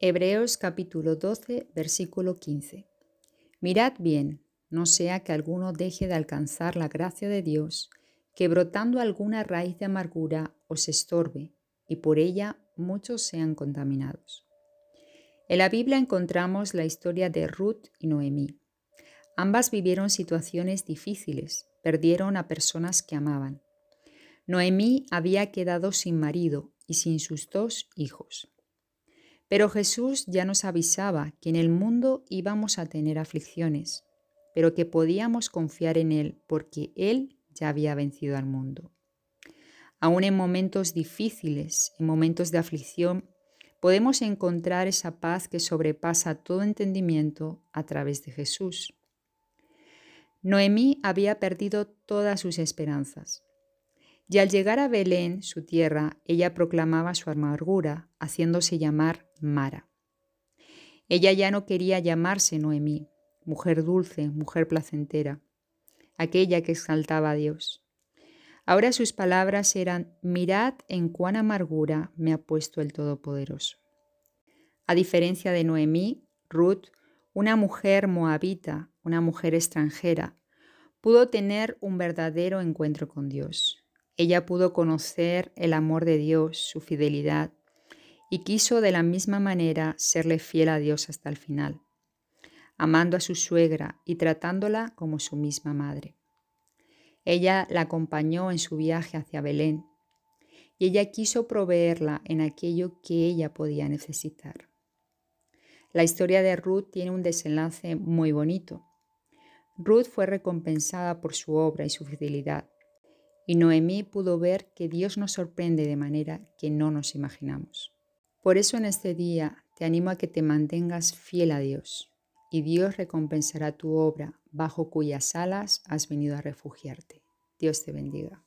Hebreos capítulo 12, versículo 15. Mirad bien, no sea que alguno deje de alcanzar la gracia de Dios, que brotando alguna raíz de amargura os estorbe, y por ella muchos sean contaminados. En la Biblia encontramos la historia de Ruth y Noemí. Ambas vivieron situaciones difíciles, perdieron a personas que amaban. Noemí había quedado sin marido y sin sus dos hijos. Pero Jesús ya nos avisaba que en el mundo íbamos a tener aflicciones, pero que podíamos confiar en Él porque Él ya había vencido al mundo. Aún en momentos difíciles, en momentos de aflicción, podemos encontrar esa paz que sobrepasa todo entendimiento a través de Jesús. Noemí había perdido todas sus esperanzas. Y al llegar a Belén, su tierra, ella proclamaba su amargura, haciéndose llamar Mara. Ella ya no quería llamarse Noemí, mujer dulce, mujer placentera, aquella que exaltaba a Dios. Ahora sus palabras eran, mirad en cuán amargura me ha puesto el Todopoderoso. A diferencia de Noemí, Ruth, una mujer moabita, una mujer extranjera, pudo tener un verdadero encuentro con Dios. Ella pudo conocer el amor de Dios, su fidelidad, y quiso de la misma manera serle fiel a Dios hasta el final, amando a su suegra y tratándola como su misma madre. Ella la acompañó en su viaje hacia Belén y ella quiso proveerla en aquello que ella podía necesitar. La historia de Ruth tiene un desenlace muy bonito. Ruth fue recompensada por su obra y su fidelidad y Noemí pudo ver que Dios nos sorprende de manera que no nos imaginamos. Por eso en este día te animo a que te mantengas fiel a Dios y Dios recompensará tu obra bajo cuyas alas has venido a refugiarte. Dios te bendiga.